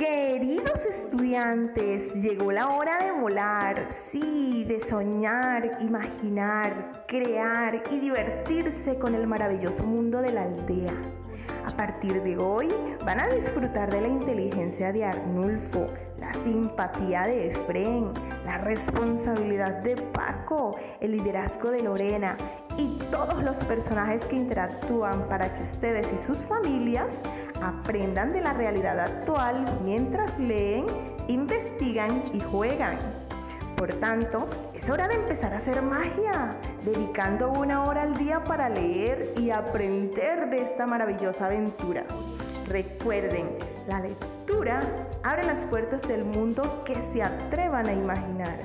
Queridos estudiantes, llegó la hora de volar, sí, de soñar, imaginar, crear y divertirse con el maravilloso mundo de la aldea. A partir de hoy van a disfrutar de la inteligencia de Arnulfo, la simpatía de Efren, la responsabilidad de Paco, el liderazgo de Lorena y todos los personajes que interactúan para que ustedes y sus familias aprendan de la realidad actual mientras leen, investigan y juegan. Por tanto, es hora de empezar a hacer magia, dedicando una hora al día para leer y aprender de esta maravillosa aventura. Recuerden, la lectura abre las puertas del mundo que se atrevan a imaginar.